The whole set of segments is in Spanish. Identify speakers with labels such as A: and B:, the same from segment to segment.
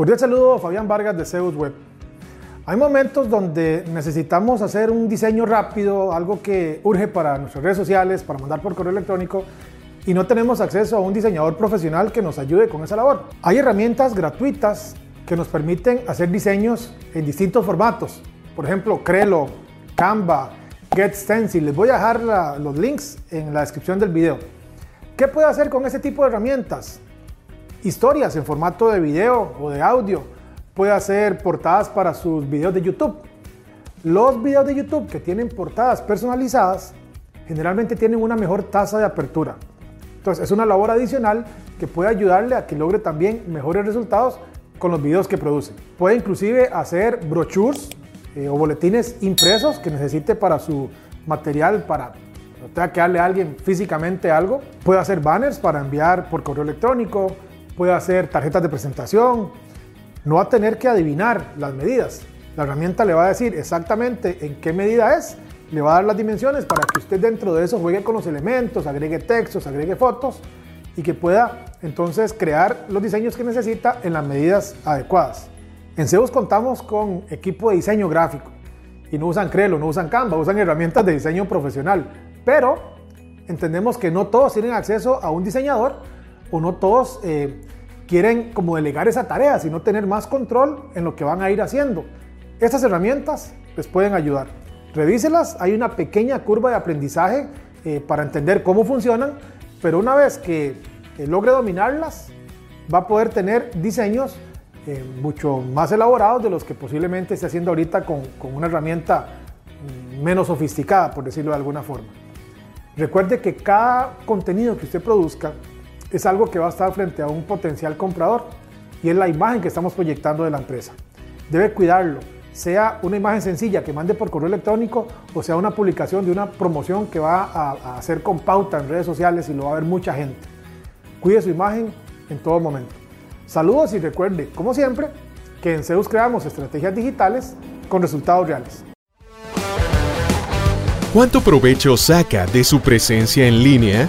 A: Cordial saludo, Fabián Vargas de Zeus Web. Hay momentos donde necesitamos hacer un diseño rápido, algo que urge para nuestras redes sociales, para mandar por correo electrónico, y no tenemos acceso a un diseñador profesional que nos ayude con esa labor. Hay herramientas gratuitas que nos permiten hacer diseños en distintos formatos. Por ejemplo, Crelo, Canva, GetStencil. Les voy a dejar los links en la descripción del video. ¿Qué puede hacer con ese tipo de herramientas? Historias en formato de video o de audio. Puede hacer portadas para sus videos de YouTube. Los videos de YouTube que tienen portadas personalizadas generalmente tienen una mejor tasa de apertura. Entonces es una labor adicional que puede ayudarle a que logre también mejores resultados con los videos que produce. Puede inclusive hacer brochures eh, o boletines impresos que necesite para su material, para no tenga que darle a alguien físicamente algo. Puede hacer banners para enviar por correo electrónico, puede hacer tarjetas de presentación, no va a tener que adivinar las medidas. La herramienta le va a decir exactamente en qué medida es, le va a dar las dimensiones para que usted dentro de eso juegue con los elementos, agregue textos, agregue fotos y que pueda entonces crear los diseños que necesita en las medidas adecuadas. En Zeus contamos con equipo de diseño gráfico y no usan Crelo, no usan Canva, usan herramientas de diseño profesional, pero entendemos que no todos tienen acceso a un diseñador o no todos eh, quieren como delegar esa tarea, sino tener más control en lo que van a ir haciendo. Estas herramientas les pueden ayudar. Revíselas, hay una pequeña curva de aprendizaje eh, para entender cómo funcionan, pero una vez que eh, logre dominarlas, va a poder tener diseños mucho más elaborados de los que posiblemente esté haciendo ahorita con, con una herramienta mm, menos sofisticada, por decirlo de alguna forma. Recuerde que cada contenido que usted produzca es algo que va a estar frente a un potencial comprador y es la imagen que estamos proyectando de la empresa. Debe cuidarlo, sea una imagen sencilla que mande por correo electrónico o sea una publicación de una promoción que va a, hacer con pauta en redes sociales y lo va a ver mucha gente. Cuide su imagen en todo momento. Saludos y recuerde, como siempre, que en Zeus creamos estrategias digitales con resultados reales.
B: ¿Cuánto provecho saca de su presencia en línea?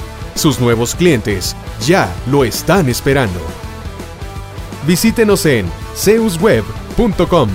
B: sus nuevos clientes ya lo están esperando. Visítenos en zeusweb.com.